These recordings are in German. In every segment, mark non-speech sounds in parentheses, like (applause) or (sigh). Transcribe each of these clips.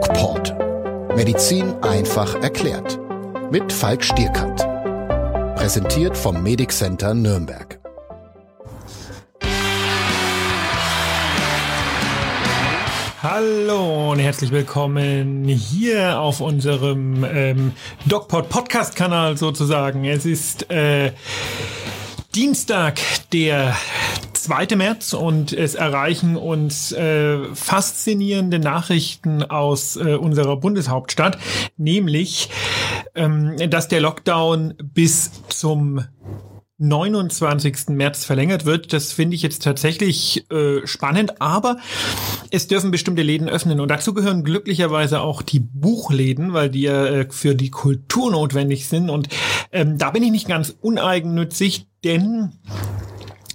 DocPort. Medizin einfach erklärt. Mit Falk Stierkant. Präsentiert vom Medic Center Nürnberg. Hallo und herzlich willkommen hier auf unserem ähm, DocPod Podcast Kanal sozusagen. Es ist äh, Dienstag, der 2. März und es erreichen uns äh, faszinierende Nachrichten aus äh, unserer Bundeshauptstadt, nämlich, ähm, dass der Lockdown bis zum 29. März verlängert wird. Das finde ich jetzt tatsächlich äh, spannend, aber es dürfen bestimmte Läden öffnen und dazu gehören glücklicherweise auch die Buchläden, weil die ja äh, für die Kultur notwendig sind und ähm, da bin ich nicht ganz uneigennützig, denn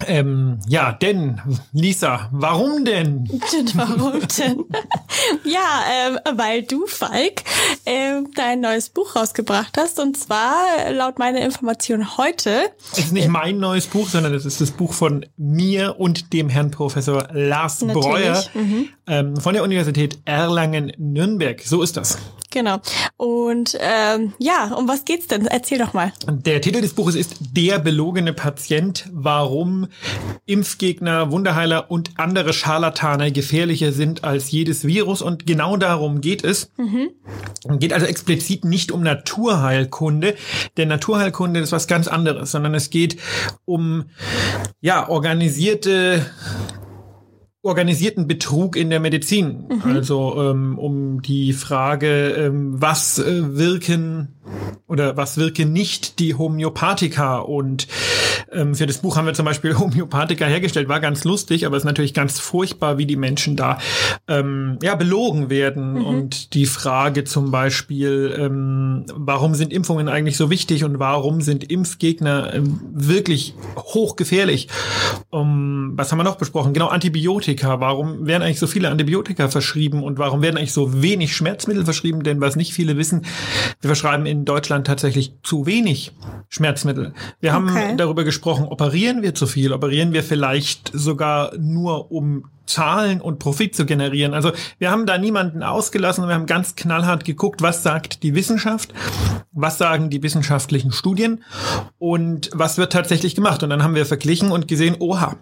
ähm, ja, denn, Lisa, warum denn? (laughs) warum denn? (laughs) ja, ähm, weil du, Falk, ähm, dein neues Buch rausgebracht hast. Und zwar, laut meiner Information heute. Es ist nicht mein neues Buch, sondern es ist das Buch von mir und dem Herrn Professor Lars Natürlich. Breuer mhm. ähm, von der Universität Erlangen-Nürnberg. So ist das. Genau. Und ähm, ja, um was geht's denn? Erzähl doch mal. Der Titel des Buches ist Der belogene Patient, warum Impfgegner, Wunderheiler und andere Scharlatane gefährlicher sind als jedes Virus. Und genau darum geht es. Mhm. Geht also explizit nicht um Naturheilkunde, denn Naturheilkunde ist was ganz anderes, sondern es geht um ja organisierte organisierten Betrug in der Medizin. Mhm. Also ähm, um die Frage, ähm, was äh, wirken oder was wirken nicht die Homöopathika und ähm, für das Buch haben wir zum Beispiel (laughs) Homöopathika hergestellt, war ganz lustig, aber es ist natürlich ganz furchtbar, wie die Menschen da ähm, ja belogen werden mhm. und die Frage zum Beispiel, ähm, warum sind Impfungen eigentlich so wichtig und warum sind Impfgegner ähm, wirklich hochgefährlich? Um, was haben wir noch besprochen? Genau Antibiotika. Warum werden eigentlich so viele Antibiotika verschrieben und warum werden eigentlich so wenig Schmerzmittel verschrieben? Denn was nicht viele wissen, wir verschreiben in Deutschland tatsächlich zu wenig Schmerzmittel. Wir haben okay. darüber gesprochen, operieren wir zu viel? Operieren wir vielleicht sogar nur, um Zahlen und Profit zu generieren? Also wir haben da niemanden ausgelassen. Wir haben ganz knallhart geguckt, was sagt die Wissenschaft, was sagen die wissenschaftlichen Studien und was wird tatsächlich gemacht. Und dann haben wir verglichen und gesehen, oha,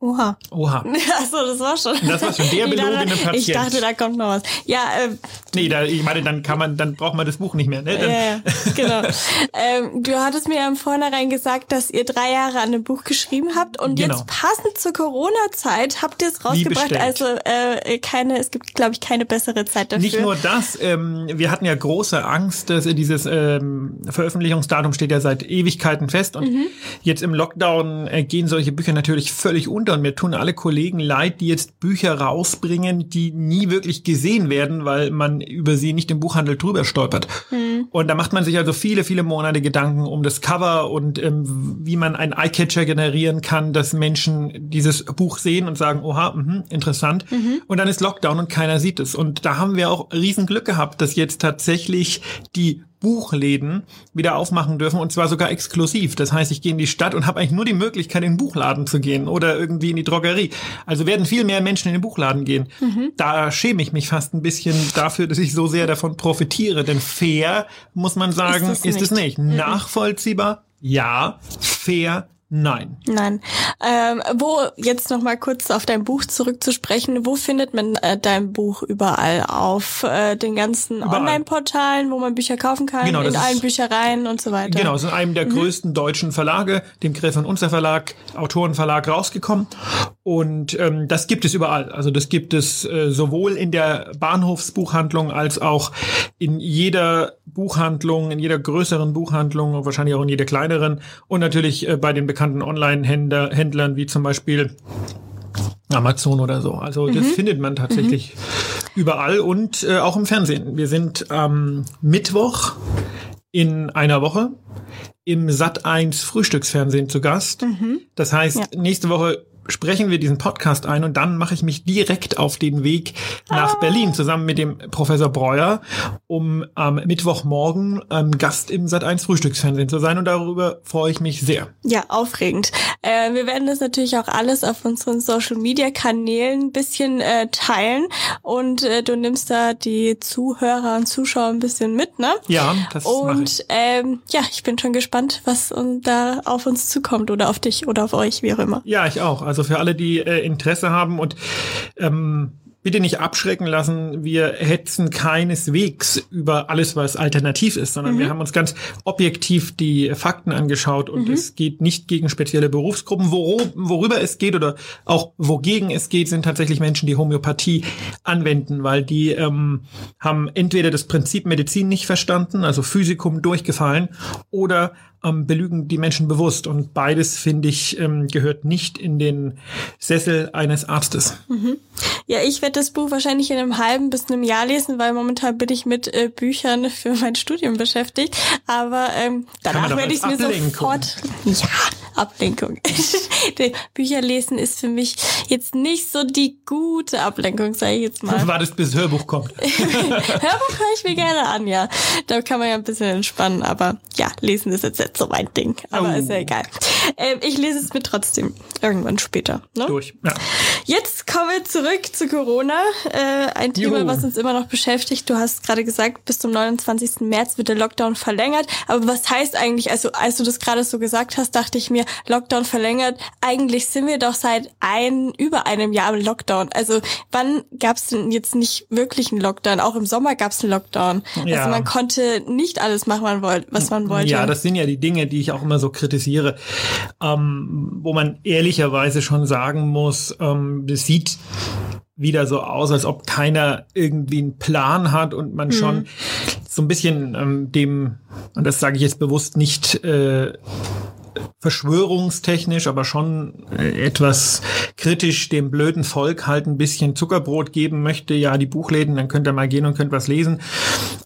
Oha. Oha. (laughs) Achso, das war schon. Das war schon der (laughs) belogene Patient. Ich dachte, da kommt noch was. Ja, ähm, Nee, da, ich meine, dann kann man, dann braucht man das Buch nicht mehr, ne? Dann, ja, ja, genau. (laughs) ähm, du hattest mir im Vornherein gesagt, dass ihr drei Jahre an einem Buch geschrieben habt und genau. jetzt passend zur Corona-Zeit habt ihr es rausgebracht. Also äh, keine, es gibt, glaube ich, keine bessere Zeit dafür. Nicht nur das, ähm, wir hatten ja große Angst, dass dieses ähm, Veröffentlichungsdatum steht ja seit Ewigkeiten fest und mhm. jetzt im Lockdown äh, gehen solche Bücher natürlich völlig unter und mir tun alle Kollegen leid, die jetzt Bücher rausbringen, die nie wirklich gesehen werden, weil man über sie nicht im Buchhandel drüber stolpert. Mhm. Und da macht man sich also viele, viele Monate Gedanken um das Cover und ähm, wie man einen Eyecatcher generieren kann, dass Menschen dieses Buch sehen und sagen, oha, mh, interessant. Mhm. Und dann ist Lockdown und keiner sieht es. Und da haben wir auch riesen Glück gehabt, dass jetzt tatsächlich die Buchläden wieder aufmachen dürfen und zwar sogar exklusiv. Das heißt, ich gehe in die Stadt und habe eigentlich nur die Möglichkeit, in den Buchladen zu gehen oder irgendwie in die Drogerie. Also werden viel mehr Menschen in den Buchladen gehen. Mhm. Da schäme ich mich fast ein bisschen dafür, dass ich so sehr davon profitiere. Denn fair, muss man sagen, ist, ist es nicht. Mhm. Nachvollziehbar, ja. Fair, Nein. Nein. Ähm, wo jetzt noch mal kurz auf dein Buch zurückzusprechen. Wo findet man äh, dein Buch überall? Auf äh, den ganzen Online-Portalen, wo man Bücher kaufen kann, genau, in allen Büchereien und so weiter. Genau, es ist in einem der mhm. größten deutschen Verlage, dem Griff und Unser Verlag, Autorenverlag rausgekommen. Und ähm, das gibt es überall. Also das gibt es äh, sowohl in der Bahnhofsbuchhandlung als auch in jeder Buchhandlung, in jeder größeren Buchhandlung, wahrscheinlich auch in jeder kleineren und natürlich äh, bei den bekannten bekannten Online-Händlern wie zum Beispiel Amazon oder so. Also das mhm. findet man tatsächlich mhm. überall und äh, auch im Fernsehen. Wir sind am Mittwoch in einer Woche im Sat 1 Frühstücksfernsehen zu Gast. Mhm. Das heißt, ja. nächste Woche sprechen wir diesen Podcast ein und dann mache ich mich direkt auf den Weg nach ah. Berlin zusammen mit dem Professor Breuer, um am Mittwochmorgen ähm, Gast im Sat1 Frühstücksfernsehen zu sein und darüber freue ich mich sehr. Ja, aufregend. Äh, wir werden das natürlich auch alles auf unseren Social Media Kanälen ein bisschen äh, teilen und äh, du nimmst da die Zuhörer und Zuschauer ein bisschen mit, ne? Ja, das Und ähm, ja, ich bin schon gespannt, was da auf uns zukommt oder auf dich oder auf euch, wie auch immer. Ja, ich auch. Also für alle, die äh, Interesse haben und ähm, bitte nicht abschrecken lassen. Wir hetzen keineswegs über alles, was alternativ ist, sondern mhm. wir haben uns ganz objektiv die Fakten angeschaut und mhm. es geht nicht gegen spezielle Berufsgruppen. worüber es geht oder auch wogegen es geht, sind tatsächlich Menschen, die Homöopathie anwenden, weil die ähm, haben entweder das Prinzip Medizin nicht verstanden, also Physikum durchgefallen, oder ähm, belügen die Menschen bewusst. Und beides, finde ich, ähm, gehört nicht in den Sessel eines Arztes. Mhm. Ja, ich werde das Buch wahrscheinlich in einem halben bis einem Jahr lesen, weil momentan bin ich mit äh, Büchern für mein Studium beschäftigt. Aber ähm, danach werde ich es mir sofort. (laughs) Ja, Ablenkung. (laughs) Bücher lesen ist für mich jetzt nicht so die gute Ablenkung, sage ich jetzt mal. (laughs) Wartest bis Hörbuch kommt. Hörbuch höre ich mir gerne an, ja. Da kann man ja ein bisschen entspannen, aber ja, lesen ist jetzt nicht so mein Ding. Aber oh. ist ja egal. Ähm, ich lese es mir trotzdem irgendwann später. Ne? Durch. Ja. Jetzt kommen wir zurück zu Corona. Äh, ein Thema, Juhu. was uns immer noch beschäftigt. Du hast gerade gesagt, bis zum 29. März wird der Lockdown verlängert. Aber was heißt eigentlich, also als du das gerade so gesagt hast, dachte ich mir, Lockdown verlängert. Eigentlich sind wir doch seit ein, über einem Jahr im Lockdown. Also wann gab es denn jetzt nicht wirklich einen Lockdown? Auch im Sommer gab es einen Lockdown. Also ja. Also man konnte nicht alles machen, was man wollte. Ja, das sind ja die Dinge, die ich auch immer so kritisiere, ähm, wo man ehrlicherweise schon sagen muss, ähm, das sieht wieder so aus, als ob keiner irgendwie einen Plan hat und man mhm. schon so ein bisschen ähm, dem, und das sage ich jetzt bewusst nicht äh, verschwörungstechnisch, aber schon äh, etwas kritisch dem blöden Volk halt ein bisschen Zuckerbrot geben möchte. Ja, die Buchläden, dann könnt ihr mal gehen und könnt was lesen.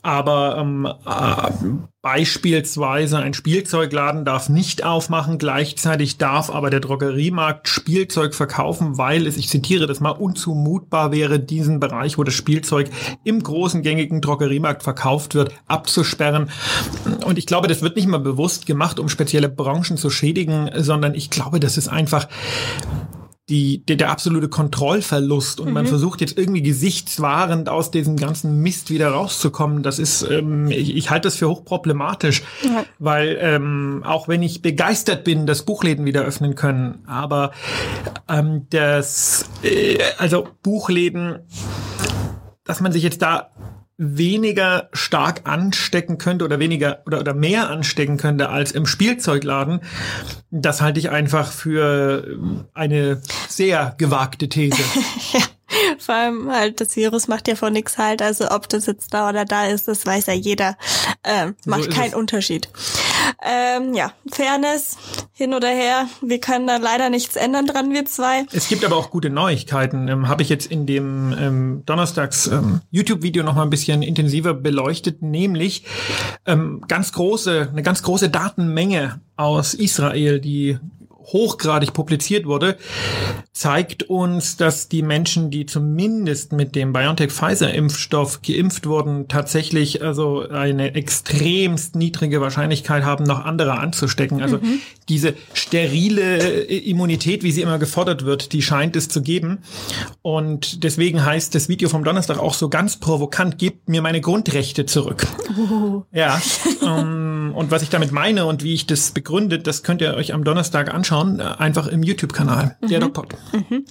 Aber ähm, äh, beispielsweise ein Spielzeugladen darf nicht aufmachen, gleichzeitig darf aber der Drogeriemarkt Spielzeug verkaufen, weil es, ich zitiere das mal, unzumutbar wäre, diesen Bereich, wo das Spielzeug im großen gängigen Drogeriemarkt verkauft wird, abzusperren. Und ich glaube, das wird nicht mal bewusst gemacht, um spezielle Branchen zu schädigen, sondern ich glaube, das ist einfach die, der, der absolute Kontrollverlust und mhm. man versucht jetzt irgendwie gesichtswahrend aus diesem ganzen Mist wieder rauszukommen. Das ist, ähm, ich, ich halte das für hochproblematisch, ja. weil ähm, auch wenn ich begeistert bin, dass Buchläden wieder öffnen können, aber ähm, das, äh, also Buchläden, dass man sich jetzt da weniger stark anstecken könnte oder weniger oder, oder mehr anstecken könnte als im Spielzeugladen, das halte ich einfach für eine sehr gewagte These. (laughs) ja. Vor allem halt, das Virus macht ja vor nichts halt. Also ob das jetzt da oder da ist, das weiß ja jeder. Ähm, macht so keinen es. Unterschied. Ähm, ja, Fairness, hin oder her. Wir können da leider nichts ändern dran, wir zwei. Es gibt aber auch gute Neuigkeiten. Ähm, Habe ich jetzt in dem ähm, Donnerstags ähm, noch mal ein bisschen intensiver beleuchtet, nämlich ähm, ganz große, eine ganz große Datenmenge aus Israel, die hochgradig publiziert wurde, zeigt uns, dass die Menschen, die zumindest mit dem BioNTech-Pfizer-Impfstoff geimpft wurden, tatsächlich also eine extremst niedrige Wahrscheinlichkeit haben, noch andere anzustecken. Also mhm. diese sterile Immunität, wie sie immer gefordert wird, die scheint es zu geben. Und deswegen heißt das Video vom Donnerstag auch so ganz provokant, gebt mir meine Grundrechte zurück. Oh. Ja. Um, und was ich damit meine und wie ich das begründet, das könnt ihr euch am Donnerstag anschauen anschauen, äh, einfach im YouTube-Kanal, mhm. der DocPod. Mhm.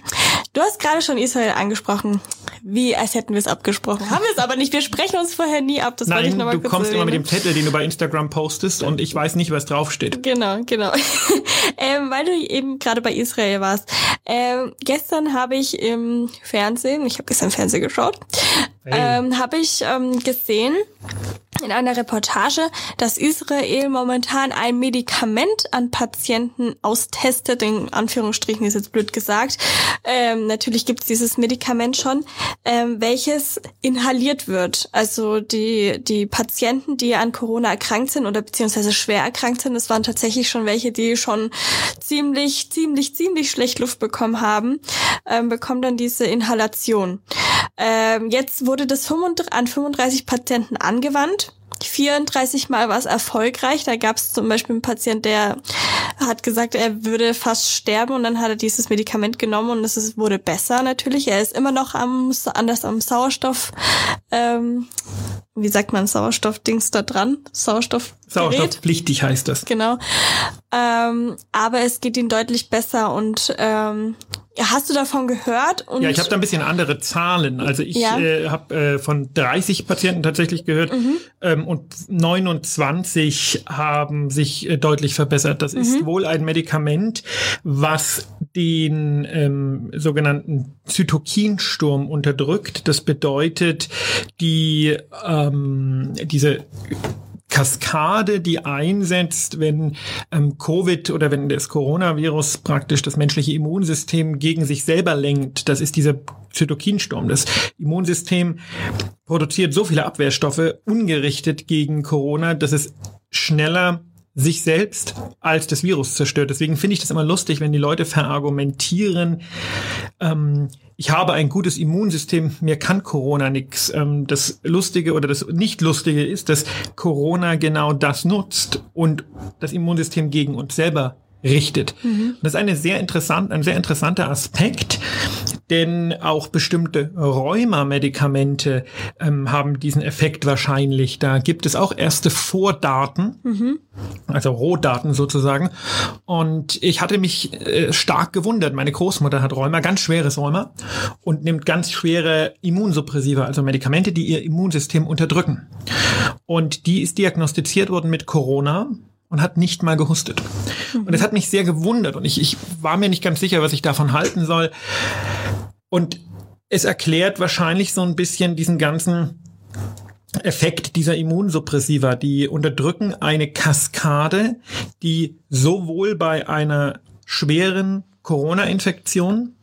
Du hast gerade schon Israel angesprochen, wie als hätten wir es abgesprochen. Haben wir es aber nicht. Wir sprechen uns vorher nie ab. Das Nein, ich noch mal du kurz kommst erwähnen. immer mit dem Zettel, den du bei Instagram postest und ich weiß nicht, was draufsteht. Genau, genau. (laughs) ähm, weil du eben gerade bei Israel warst. Ähm, gestern habe ich im Fernsehen, ich habe gestern Fernsehen geschaut, hey. ähm, habe ich ähm, gesehen, in einer Reportage, dass Israel momentan ein Medikament an Patienten austestet, in Anführungsstrichen ist jetzt blöd gesagt. Ähm, natürlich gibt es dieses Medikament schon, ähm, welches inhaliert wird. Also die, die Patienten, die an Corona erkrankt sind oder beziehungsweise schwer erkrankt sind, das waren tatsächlich schon welche, die schon ziemlich, ziemlich, ziemlich schlecht Luft bekommen haben, ähm, bekommen dann diese Inhalation. Ähm, jetzt wurde das an 35 Patienten angewandt. 34 Mal war es erfolgreich. Da gab es zum Beispiel einen Patient, der hat gesagt, er würde fast sterben und dann hat er dieses Medikament genommen und es ist, wurde besser natürlich. Er ist immer noch am anders am Sauerstoff, ähm, wie sagt man, Sauerstoffdings da dran? Sauerstoff. Sauerstoffpflichtig heißt das. Genau. Ähm, aber es geht ihm deutlich besser und ähm, Hast du davon gehört? Und ja, ich habe da ein bisschen andere Zahlen. Also ich ja. äh, habe äh, von 30 Patienten tatsächlich gehört mhm. ähm, und 29 haben sich äh, deutlich verbessert. Das mhm. ist wohl ein Medikament, was den ähm, sogenannten Zytokinsturm unterdrückt. Das bedeutet, die ähm, diese Kaskade, die einsetzt, wenn ähm, Covid oder wenn das Coronavirus praktisch das menschliche Immunsystem gegen sich selber lenkt. Das ist dieser Zytokinsturm. Das Immunsystem produziert so viele Abwehrstoffe ungerichtet gegen Corona, dass es schneller sich selbst als das Virus zerstört. Deswegen finde ich das immer lustig, wenn die Leute verargumentieren, ähm, ich habe ein gutes Immunsystem, mir kann Corona nichts. Ähm, das Lustige oder das Nicht-Lustige ist, dass Corona genau das nutzt und das Immunsystem gegen uns selber richtet. Mhm. Das ist eine sehr interessant, ein sehr interessanter Aspekt, denn auch bestimmte Rheuma-Medikamente ähm, haben diesen Effekt wahrscheinlich. Da gibt es auch erste Vordaten, mhm. also Rohdaten sozusagen. Und ich hatte mich äh, stark gewundert. Meine Großmutter hat Rheuma, ganz schweres Rheuma und nimmt ganz schwere Immunsuppressiva, also Medikamente, die ihr Immunsystem unterdrücken. Und die ist diagnostiziert worden mit Corona und hat nicht mal gehustet. Und das hat mich sehr gewundert und ich, ich war mir nicht ganz sicher, was ich davon halten soll. Und es erklärt wahrscheinlich so ein bisschen diesen ganzen Effekt dieser Immunsuppressiva. Die unterdrücken eine Kaskade, die sowohl bei einer schweren Corona-Infektion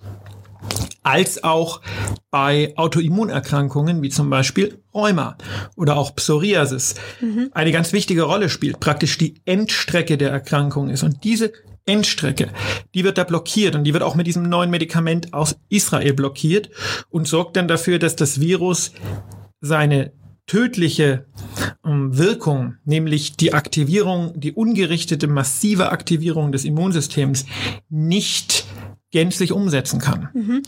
als auch bei Autoimmunerkrankungen wie zum Beispiel Rheuma oder auch Psoriasis mhm. eine ganz wichtige Rolle spielt, praktisch die Endstrecke der Erkrankung ist. Und diese Endstrecke, die wird da blockiert und die wird auch mit diesem neuen Medikament aus Israel blockiert und sorgt dann dafür, dass das Virus seine tödliche ähm, Wirkung, nämlich die Aktivierung, die ungerichtete, massive Aktivierung des Immunsystems nicht gänzlich umsetzen kann. Mhm.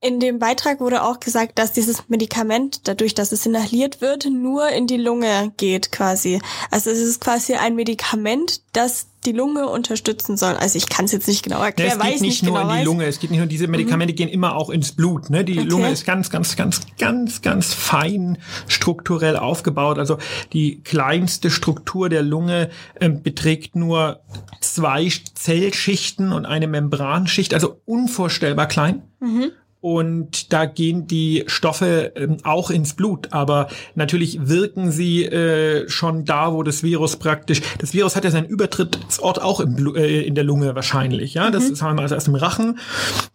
In dem Beitrag wurde auch gesagt, dass dieses Medikament, dadurch, dass es inhaliert wird, nur in die Lunge geht quasi. Also es ist quasi ein Medikament, das die Lunge unterstützen soll. Also ich kann es jetzt nicht genau erklären. Es geht nicht, nur genau in die Lunge, es geht nicht nur, diese Medikamente mhm. gehen immer auch ins Blut. Ne? Die okay. Lunge ist ganz, ganz, ganz, ganz, ganz fein strukturell aufgebaut. Also die kleinste Struktur der Lunge äh, beträgt nur zwei Zellschichten und eine Membranschicht, also unvorstellbar klein. Mhm und da gehen die Stoffe ähm, auch ins Blut, aber natürlich wirken sie äh, schon da, wo das Virus praktisch, das Virus hat ja seinen Übertrittsort auch im Blu äh, in der Lunge wahrscheinlich, ja, das mhm. ist haben wir also erst im Rachen,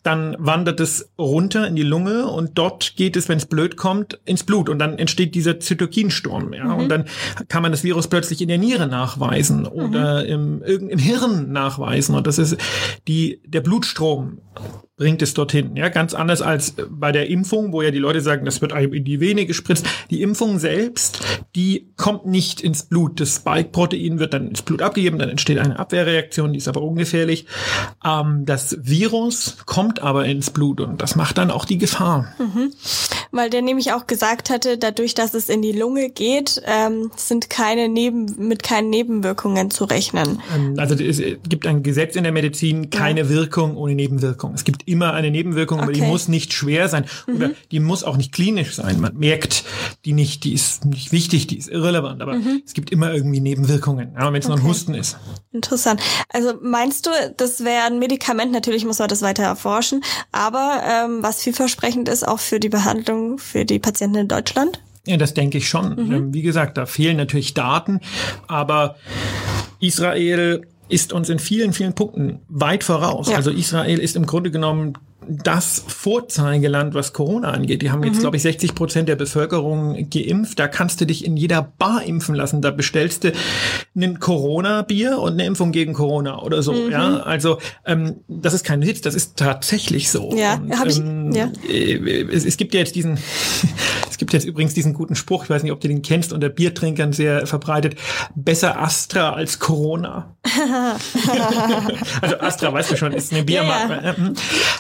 dann wandert es runter in die Lunge und dort geht es, wenn es blöd kommt, ins Blut. Und dann entsteht dieser Zytokinsturm, ja, mhm. und dann kann man das Virus plötzlich in der Niere nachweisen oder mhm. im, im Hirn nachweisen. Und das ist die der Blutstrom bringt es dorthin. Ja, ganz anders als bei der Impfung, wo ja die Leute sagen, das wird in die Vene gespritzt. Die Impfung selbst, die kommt nicht ins Blut. Das Spike-Protein wird dann ins Blut abgegeben, dann entsteht eine Abwehrreaktion, die ist aber ungefährlich. Ähm, das Virus kommt aber ins Blut und das macht dann auch die Gefahr. Mhm. Weil der nämlich auch gesagt hatte, dadurch, dass es in die Lunge geht, ähm, sind keine Neben mit keinen Nebenwirkungen zu rechnen. Ähm, also es gibt ein Gesetz in der Medizin, keine ja. Wirkung ohne Nebenwirkung. Es gibt immer eine Nebenwirkung, okay. aber die muss nicht schwer sein mhm. oder die muss auch nicht klinisch sein. Man merkt die nicht, die ist nicht wichtig, die ist irrelevant, aber mhm. es gibt immer irgendwie Nebenwirkungen, ja, wenn es okay. nur ein Husten ist. Interessant. Also meinst du, das wäre ein Medikament, natürlich muss man das weiter erforschen, aber ähm, was vielversprechend ist auch für die Behandlung für die Patienten in Deutschland? Ja, das denke ich schon. Mhm. Ähm, wie gesagt, da fehlen natürlich Daten, aber Israel ist uns in vielen, vielen Punkten weit voraus. Ja. Also Israel ist im Grunde genommen das Vorzeigeland, was Corona angeht. Die haben jetzt, mhm. glaube ich, 60 Prozent der Bevölkerung geimpft. Da kannst du dich in jeder Bar impfen lassen. Da bestellst du ein Corona-Bier und eine Impfung gegen Corona oder so. Mhm. Ja, also ähm, das ist kein Witz, das ist tatsächlich so. Ja, habe ich. Ähm, ja. Äh, es, es gibt ja jetzt diesen, es gibt jetzt übrigens diesen guten Spruch. Ich weiß nicht, ob du den kennst unter Biertrinkern sehr verbreitet. Besser Astra als Corona. (laughs) also Astra, weißt du schon, ist eine Biermarke. Ja, ja. Mhm.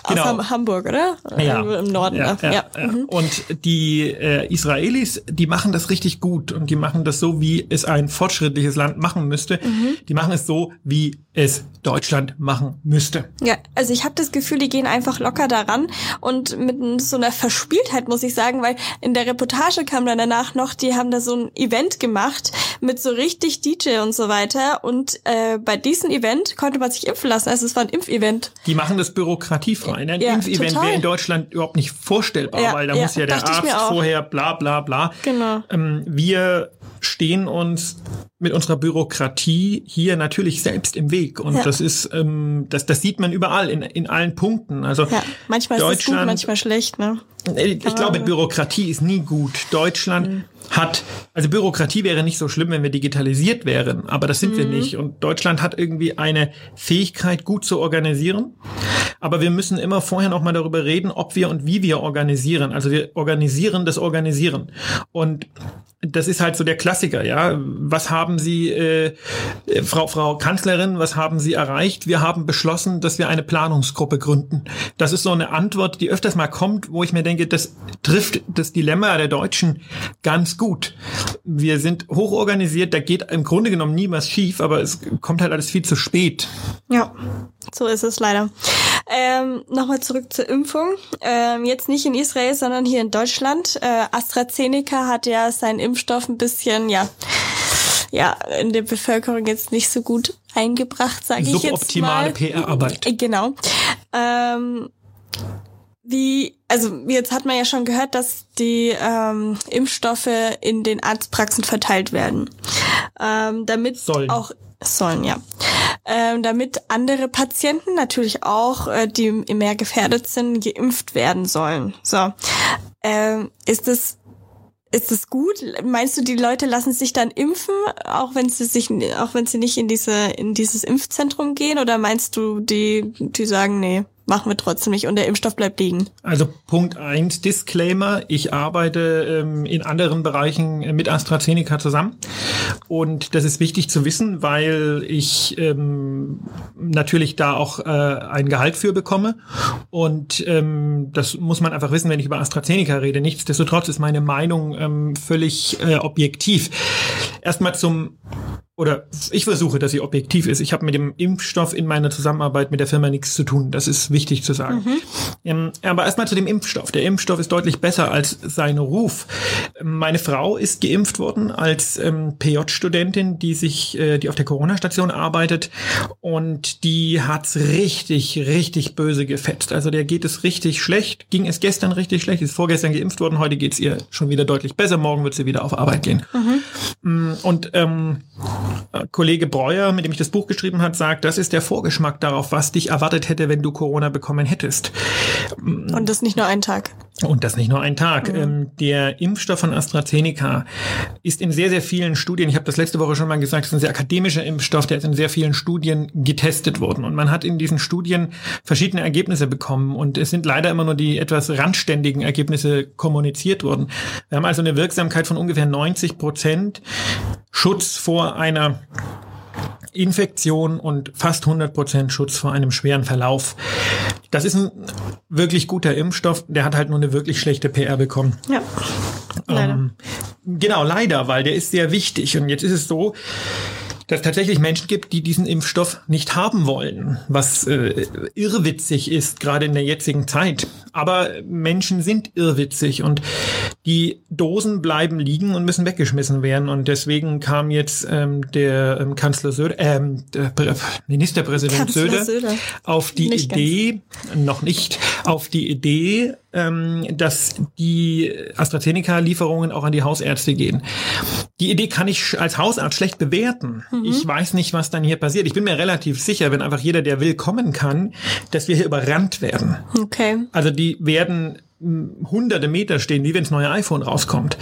Genau. Ham Hamburg, oder? Ja. Im Norden. Ja, ja, ja. Mhm. Und die äh, Israelis, die machen das richtig gut und die machen das so, wie es ein fortschrittliches Land machen müsste. Mhm. Die machen es so, wie es Deutschland machen müsste. Ja, also ich habe das Gefühl, die gehen einfach locker daran und mit so einer Verspieltheit muss ich sagen, weil in der Reportage kam dann danach noch, die haben da so ein Event gemacht mit so richtig DJ und so weiter und äh, bei diesem Event konnte man sich impfen lassen, also es war ein Impfevent. Die machen das bürokratiefrei. Ne? Ein ja, Impfevent wäre in Deutschland überhaupt nicht vorstellbar, ja, weil da ja, muss ja der Arzt vorher bla bla bla. Genau. Ähm, wir stehen uns mit unserer Bürokratie hier natürlich selbst im Weg. Und ja. das ist, ähm, das, das sieht man überall in, in allen Punkten. Also ja, manchmal ist es gut, manchmal schlecht, ne? Ich glaube, Bürokratie ist nie gut. Deutschland mhm. Hat, also Bürokratie wäre nicht so schlimm, wenn wir digitalisiert wären, aber das sind mhm. wir nicht. Und Deutschland hat irgendwie eine Fähigkeit, gut zu organisieren. Aber wir müssen immer vorher noch mal darüber reden, ob wir und wie wir organisieren. Also wir organisieren das Organisieren. Und das ist halt so der Klassiker, ja. Was haben Sie, äh, Frau, Frau Kanzlerin, was haben Sie erreicht? Wir haben beschlossen, dass wir eine Planungsgruppe gründen. Das ist so eine Antwort, die öfters mal kommt, wo ich mir denke, das trifft das Dilemma der Deutschen ganz gut. Wir sind hochorganisiert, da geht im Grunde genommen nie was schief, aber es kommt halt alles viel zu spät. Ja, so ist es leider. Ähm, Nochmal zurück zur Impfung. Ähm, jetzt nicht in Israel, sondern hier in Deutschland. Äh, AstraZeneca hat ja seinen Impfstoff ein bisschen, ja, ja, in der Bevölkerung jetzt nicht so gut eingebracht, sage ich jetzt mal. Suboptimale PR-Arbeit. Genau. Ähm, wie, also jetzt hat man ja schon gehört, dass die ähm, Impfstoffe in den Arztpraxen verteilt werden. Ähm, damit sollen. auch sollen, ja. Ähm, damit andere Patienten natürlich auch, äh, die mehr gefährdet sind, geimpft werden sollen. So. Ähm, ist es ist es gut? Meinst du, die Leute lassen sich dann impfen, auch wenn sie sich, auch wenn sie nicht in diese, in dieses Impfzentrum gehen? Oder meinst du, die, die sagen, nee, machen wir trotzdem nicht und der Impfstoff bleibt liegen. Also Punkt eins Disclaimer, ich arbeite ähm, in anderen Bereichen mit AstraZeneca zusammen und das ist wichtig zu wissen, weil ich ähm, natürlich da auch äh, ein Gehalt für bekomme und ähm, das muss man einfach wissen, wenn ich über AstraZeneca rede. Nichtsdestotrotz ist meine Meinung ähm, völlig äh, objektiv. Erstmal zum oder ich versuche, dass sie objektiv ist. Ich habe mit dem Impfstoff in meiner Zusammenarbeit mit der Firma nichts zu tun. Das ist wichtig zu sagen. Mhm. Ähm, aber erstmal zu dem Impfstoff. Der Impfstoff ist deutlich besser als sein Ruf. Meine Frau ist geimpft worden als ähm, PJ-Studentin, die sich, äh, die auf der Corona-Station arbeitet und die hat's richtig, richtig böse gefetzt. Also der geht es richtig schlecht. Ging es gestern richtig schlecht, ist vorgestern geimpft worden. Heute geht's ihr schon wieder deutlich besser. Morgen wird sie wieder auf Arbeit gehen. Mhm. Und ähm, Kollege Breuer, mit dem ich das Buch geschrieben hat, sagt, das ist der Vorgeschmack darauf, was dich erwartet hätte, wenn du Corona bekommen hättest. Und das nicht nur einen Tag. Und das nicht nur ein Tag. Mhm. der Impfstoff von AstraZeneca ist in sehr, sehr vielen Studien, ich habe das letzte Woche schon mal gesagt, es ist ein sehr akademischer Impfstoff, der ist in sehr vielen Studien getestet worden. Und man hat in diesen Studien verschiedene Ergebnisse bekommen. Und es sind leider immer nur die etwas randständigen Ergebnisse kommuniziert worden. Wir haben also eine Wirksamkeit von ungefähr 90 Prozent Schutz vor einer Infektion und fast 100 Prozent Schutz vor einem schweren Verlauf. Das ist ein wirklich guter Impfstoff, der hat halt nur eine wirklich schlechte PR bekommen. Ja. Leider. Ähm, genau, leider, weil der ist sehr wichtig. Und jetzt ist es so, dass es tatsächlich Menschen gibt, die diesen Impfstoff nicht haben wollen, was äh, irrwitzig ist, gerade in der jetzigen Zeit. Aber Menschen sind irrwitzig und die Dosen bleiben liegen und müssen weggeschmissen werden. Und deswegen kam jetzt ähm, der ähm, Kanzler Söder, ähm, der Ministerpräsident Söder, Söder, auf die nicht Idee, ganz. noch nicht, auf die Idee, ähm, dass die AstraZeneca-Lieferungen auch an die Hausärzte gehen. Die Idee kann ich als Hausarzt schlecht bewerten. Mhm. Ich weiß nicht, was dann hier passiert. Ich bin mir relativ sicher, wenn einfach jeder, der will, kommen kann, dass wir hier überrannt werden. Okay. Also die werden hunderte Meter stehen, wie wenn das neue iPhone rauskommt,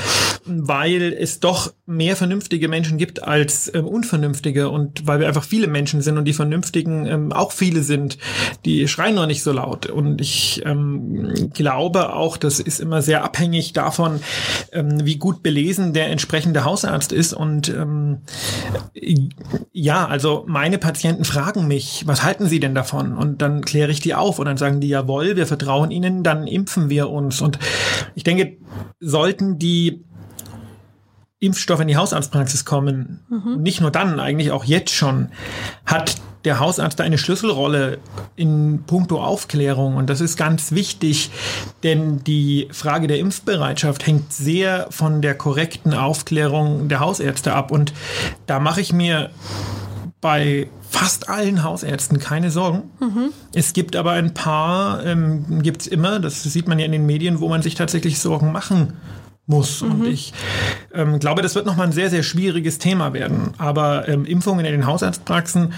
weil es doch mehr vernünftige Menschen gibt als ähm, unvernünftige und weil wir einfach viele Menschen sind und die Vernünftigen ähm, auch viele sind, die schreien noch nicht so laut. Und ich ähm, glaube auch, das ist immer sehr abhängig davon, ähm, wie gut belesen der entsprechende Hausarzt ist. Und ähm, ja, also meine Patienten fragen mich, was halten Sie denn davon? Und dann kläre ich die auf und dann sagen die, jawohl, wir vertrauen Ihnen, dann impfen wir uns. Und ich denke, sollten die Impfstoffe in die Hausarztpraxis kommen, mhm. nicht nur dann, eigentlich auch jetzt schon, hat der Hausarzt eine Schlüsselrolle in puncto Aufklärung. Und das ist ganz wichtig, denn die Frage der Impfbereitschaft hängt sehr von der korrekten Aufklärung der Hausärzte ab. Und da mache ich mir bei fast allen Hausärzten keine Sorgen. Mhm. Es gibt aber ein paar, ähm, gibt es immer, das sieht man ja in den Medien, wo man sich tatsächlich Sorgen machen muss. Mhm. Und ich ähm, glaube, das wird nochmal ein sehr, sehr schwieriges Thema werden. Aber ähm, Impfungen in den Hausarztpraxen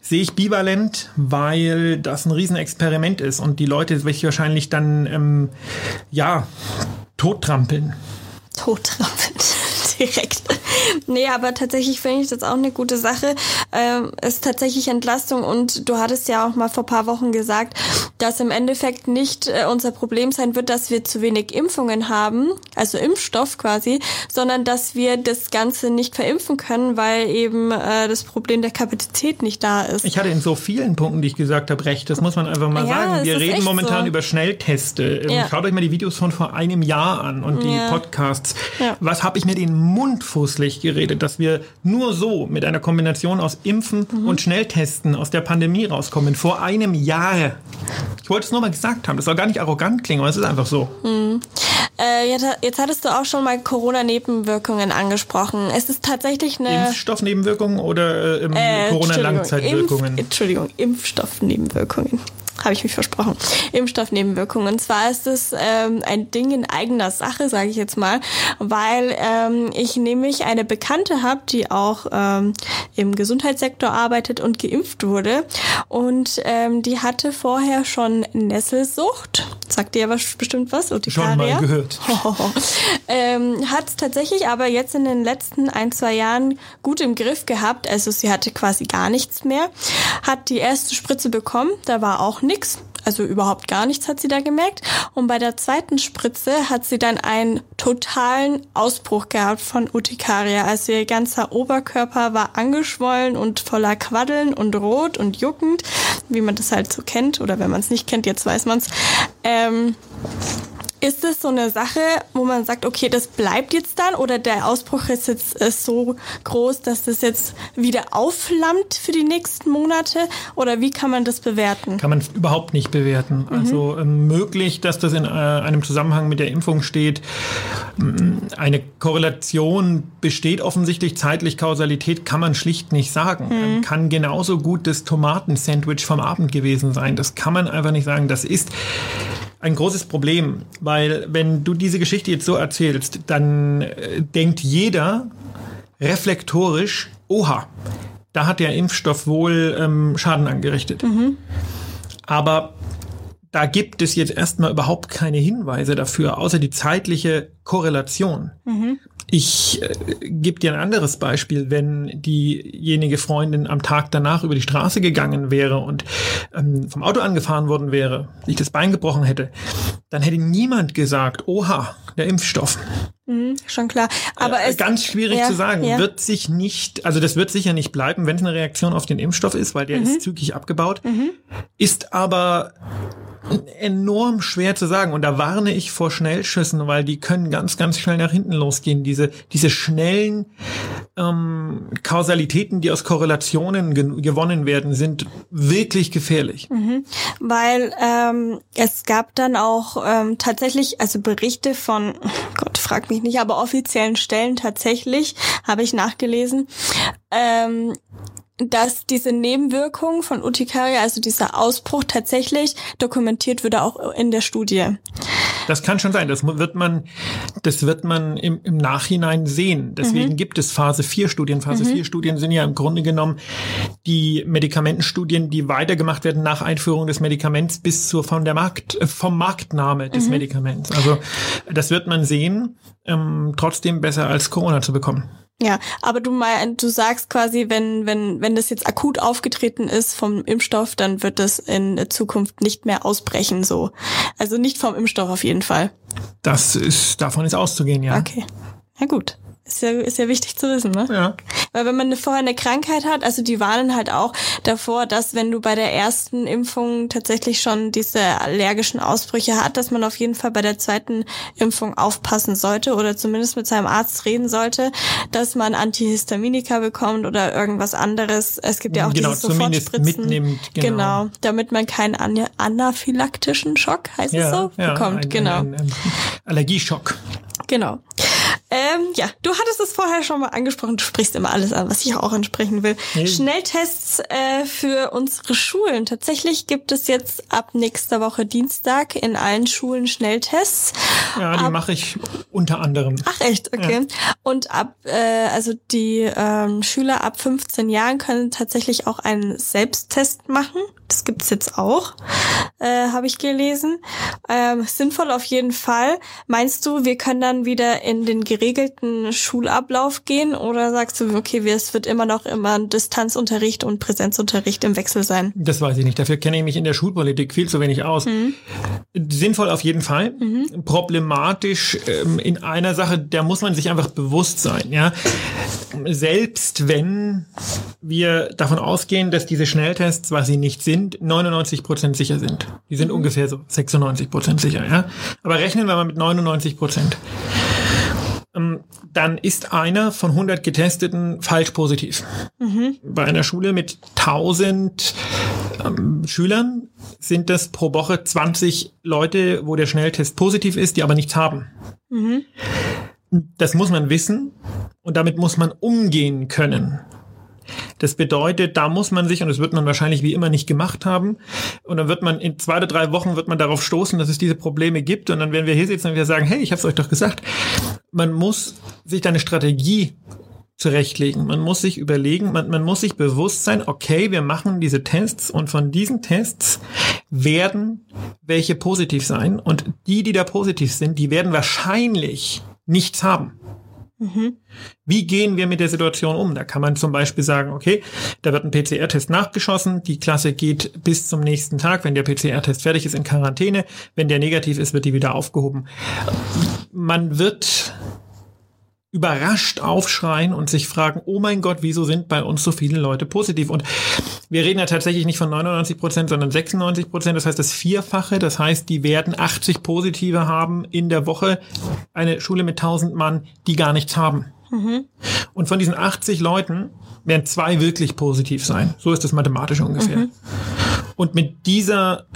sehe ich bivalent, weil das ein Riesenexperiment ist und die Leute sich wahrscheinlich dann, ähm, ja, tottrampeln. Tottrampeln (laughs) direkt. (laughs) nee, aber tatsächlich finde ich das auch eine gute Sache. Ähm, ist tatsächlich Entlastung und du hattest ja auch mal vor paar Wochen gesagt, dass im Endeffekt nicht äh, unser Problem sein wird, dass wir zu wenig Impfungen haben, also Impfstoff quasi, sondern dass wir das Ganze nicht verimpfen können, weil eben äh, das Problem der Kapazität nicht da ist. Ich hatte in so vielen Punkten, die ich gesagt habe, recht. Das muss man einfach mal ja, sagen. Wir reden momentan so. über Schnellteste. Ähm, ja. Schaut euch mal die Videos von vor einem Jahr an und die ja. Podcasts. Was habe ich mir den Mund fußlich geredet, dass wir nur so mit einer Kombination aus Impfen mhm. und Schnelltesten aus der Pandemie rauskommen. Vor einem Jahr. Ich wollte es nur mal gesagt haben. Das soll gar nicht arrogant klingen, aber es ist einfach so. Mhm. Äh, jetzt, jetzt, hattest du auch schon mal Corona-Nebenwirkungen angesprochen. Es ist tatsächlich eine... Impfstoffnebenwirkungen oder äh, äh, Corona-Langzeitwirkungen? Impf, Entschuldigung, Impfstoffnebenwirkungen habe ich mich versprochen. Impfstoffnebenwirkungen. Und zwar ist es ähm, ein Ding in eigener Sache, sage ich jetzt mal, weil ähm, ich nämlich eine Bekannte habe, die auch ähm, im Gesundheitssektor arbeitet und geimpft wurde. Und ähm, die hatte vorher schon Nesselsucht. Sagt ihr aber bestimmt was? Urtikaria. Schon mal gehört. (laughs) ähm, hat es tatsächlich aber jetzt in den letzten ein, zwei Jahren gut im Griff gehabt. Also sie hatte quasi gar nichts mehr. Hat die erste Spritze bekommen. Da war auch nix. Also überhaupt gar nichts hat sie da gemerkt. Und bei der zweiten Spritze hat sie dann einen totalen Ausbruch gehabt von Urtikaria. Also ihr ganzer Oberkörper war angeschwollen und voller Quaddeln und rot und juckend, wie man das halt so kennt. Oder wenn man es nicht kennt, jetzt weiß man es. Ähm, ist es so eine Sache, wo man sagt, okay, das bleibt jetzt dann oder der Ausbruch ist jetzt ist so groß, dass das jetzt wieder aufflammt für die nächsten Monate oder wie kann man das bewerten? Kann man überhaupt nicht bewerten. Mhm. Also ähm, möglich, dass das in äh, einem Zusammenhang mit der Impfung steht. Mm, eine Korrelation besteht offensichtlich, zeitlich Kausalität kann man schlicht nicht sagen. Mhm. Kann genauso gut das Tomatensandwich vom Abend gewesen sein. Das kann man einfach nicht sagen. Das ist ein großes Problem, weil wenn du diese Geschichte jetzt so erzählst, dann äh, denkt jeder reflektorisch, oha, da hat der Impfstoff wohl ähm, Schaden angerichtet. Mhm. Aber da gibt es jetzt erstmal überhaupt keine Hinweise dafür, außer die zeitliche Korrelation. Mhm. Ich äh, gebe dir ein anderes Beispiel, wenn diejenige Freundin am Tag danach über die Straße gegangen wäre und ähm, vom Auto angefahren worden wäre, sich das Bein gebrochen hätte, dann hätte niemand gesagt, oha, der Impfstoff. Mhm, schon klar. Aber äh, ganz schwierig ja, zu sagen. Ja. Wird sich nicht, also das wird sicher nicht bleiben, wenn es eine Reaktion auf den Impfstoff ist, weil der mhm. ist zügig abgebaut. Mhm. Ist aber enorm schwer zu sagen. Und da warne ich vor Schnellschüssen, weil die können ganz, ganz schnell nach hinten losgehen. Diese, diese schnellen ähm, Kausalitäten, die aus Korrelationen ge gewonnen werden, sind wirklich gefährlich. Mhm. Weil ähm, es gab dann auch ähm, tatsächlich, also Berichte von, Gott, frag mich nicht, aber offiziellen Stellen tatsächlich, habe ich nachgelesen, ähm, dass diese Nebenwirkung von Urtikaria, also dieser Ausbruch tatsächlich dokumentiert würde auch in der Studie. Das kann schon sein. Das wird man, das wird man im, im Nachhinein sehen. Deswegen mhm. gibt es Phase 4 Studien. Phase mhm. 4 Studien sind ja im Grunde genommen die Medikamentenstudien, die weitergemacht werden nach Einführung des Medikaments bis zur von der Markt, äh, vom Marktnahme des mhm. Medikaments. Also das wird man sehen. Ähm, trotzdem besser als Corona zu bekommen. Ja, aber du mal, du sagst quasi, wenn, wenn, wenn das jetzt akut aufgetreten ist vom Impfstoff, dann wird das in Zukunft nicht mehr ausbrechen, so. Also nicht vom Impfstoff auf jeden Fall. Das ist, davon ist auszugehen, ja. Okay. Ja, gut. Ist ja, ist ja wichtig zu wissen, ne? Ja. Weil wenn man vorher eine Krankheit hat, also die warnen halt auch davor, dass wenn du bei der ersten Impfung tatsächlich schon diese allergischen Ausbrüche hat, dass man auf jeden Fall bei der zweiten Impfung aufpassen sollte oder zumindest mit seinem Arzt reden sollte, dass man Antihistaminika bekommt oder irgendwas anderes. Es gibt ja auch genau, diese Sofortspritzen. Mitnimmt, genau. genau. damit man keinen anaphylaktischen Schock, heißt ja, es so, ja, bekommt. Ein, genau. Ein, ein Allergieschock. Genau. Ähm, ja, du hattest es vorher schon mal angesprochen. Du sprichst immer alles an, was ich auch ansprechen will. Hey. Schnelltests äh, für unsere Schulen. Tatsächlich gibt es jetzt ab nächster Woche Dienstag in allen Schulen Schnelltests. Ja, die mache ich unter anderem. Ach echt, okay. Ja. Und ab, äh, also die ähm, Schüler ab 15 Jahren können tatsächlich auch einen Selbsttest machen. Das gibt's jetzt auch, äh, habe ich gelesen. Ähm, sinnvoll auf jeden Fall. Meinst du, wir können dann wieder in den geregelten Schulablauf gehen oder sagst du, okay, es wird immer noch immer Distanzunterricht und Präsenzunterricht im Wechsel sein? Das weiß ich nicht. Dafür kenne ich mich in der Schulpolitik viel zu wenig aus. Mhm. Sinnvoll auf jeden Fall. Mhm. Problematisch ähm, in einer Sache, da muss man sich einfach bewusst sein. Ja, selbst wenn wir davon ausgehen, dass diese Schnelltests, was sie nicht sind, 99 Prozent sicher sind. Die sind mhm. ungefähr so 96 Prozent sicher. Ja, aber rechnen wir mal mit 99 Prozent. Ähm, dann ist einer von 100 Getesteten falsch positiv. Mhm. Bei einer Schule mit 1000 ähm, Schülern sind das pro Woche 20 Leute, wo der Schnelltest positiv ist, die aber nichts haben. Mhm. Das muss man wissen und damit muss man umgehen können. Das bedeutet, da muss man sich, und das wird man wahrscheinlich wie immer nicht gemacht haben, und dann wird man in zwei oder drei Wochen wird man darauf stoßen, dass es diese Probleme gibt, und dann werden wir hier sitzen und wir sagen, hey, ich habe es euch doch gesagt. Man muss sich da eine Strategie zurechtlegen. Man muss sich überlegen, man, man muss sich bewusst sein, okay, wir machen diese Tests und von diesen Tests werden welche positiv sein und die, die da positiv sind, die werden wahrscheinlich nichts haben. Mhm. Wie gehen wir mit der Situation um? Da kann man zum Beispiel sagen, okay, da wird ein PCR-Test nachgeschossen, die Klasse geht bis zum nächsten Tag, wenn der PCR-Test fertig ist, in Quarantäne. Wenn der negativ ist, wird die wieder aufgehoben. Man wird überrascht aufschreien und sich fragen, oh mein Gott, wieso sind bei uns so viele Leute positiv? Und wir reden ja tatsächlich nicht von 99 Prozent, sondern 96 Prozent. Das heißt, das Vierfache. Das heißt, die werden 80 Positive haben in der Woche. Eine Schule mit 1000 Mann, die gar nichts haben. Mhm. Und von diesen 80 Leuten werden zwei wirklich positiv sein. So ist das mathematisch ungefähr. Mhm. Und mit dieser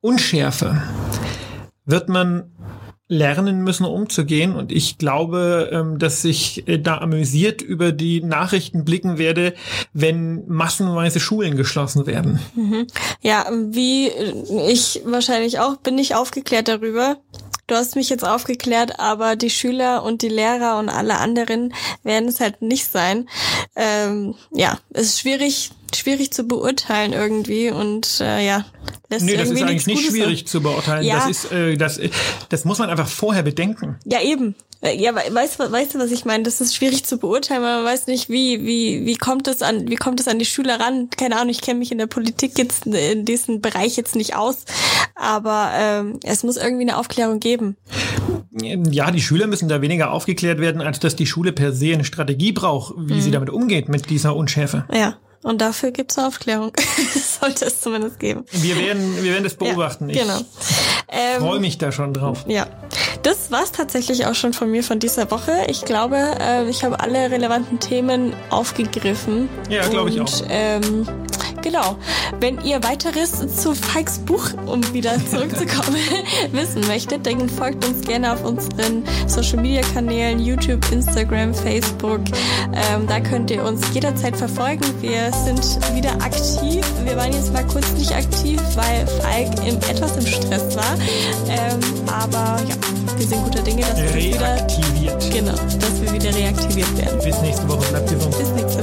Unschärfe wird man lernen müssen, umzugehen. Und ich glaube, ähm, dass ich äh, da amüsiert über die Nachrichten blicken werde, wenn massenweise Schulen geschlossen werden. Mhm. Ja, wie ich wahrscheinlich auch, bin ich aufgeklärt darüber. Du hast mich jetzt aufgeklärt, aber die Schüler und die Lehrer und alle anderen werden es halt nicht sein. Ähm, ja, es ist schwierig, schwierig zu beurteilen irgendwie und äh, ja, lässt nee, das ist eigentlich nicht schwierig zu beurteilen. Ja. Das ist, äh, das, das muss man einfach vorher bedenken. Ja, eben. Ja, weißt, weißt du, was ich meine? Das ist schwierig zu beurteilen, weil man weiß nicht, wie, wie, wie kommt es an, wie kommt es an die Schüler ran? Keine Ahnung, ich kenne mich in der Politik jetzt in diesem Bereich jetzt nicht aus, aber ähm, es muss irgendwie eine Aufklärung geben. Ja, die Schüler müssen da weniger aufgeklärt werden, als dass die Schule per se eine Strategie braucht, wie mhm. sie damit umgeht mit dieser Unschärfe. Ja. Und dafür gibt es eine Aufklärung. (laughs) Sollte es zumindest geben. Wir werden, wir werden das beobachten. Ja, genau. Ich ähm, freue mich da schon drauf. Ja. Das war's tatsächlich auch schon von mir von dieser Woche. Ich glaube, äh, ich habe alle relevanten Themen aufgegriffen. Ja, glaube ich auch. Ähm, genau. Wenn ihr weiteres zu Falks Buch, um wieder zurückzukommen, (laughs) wissen möchtet, dann folgt uns gerne auf unseren Social Media Kanälen, YouTube, Instagram, Facebook. Ähm, da könnt ihr uns jederzeit verfolgen. Wir sind wieder aktiv. Wir waren jetzt mal kurz nicht aktiv, weil Falk im, etwas im Stress war. Ähm, aber ja, wir sind guter Dinge, dass wir wieder, genau, dass wir wieder reaktiviert werden. Bis nächste Woche. Bleibt gesund. Bis nächste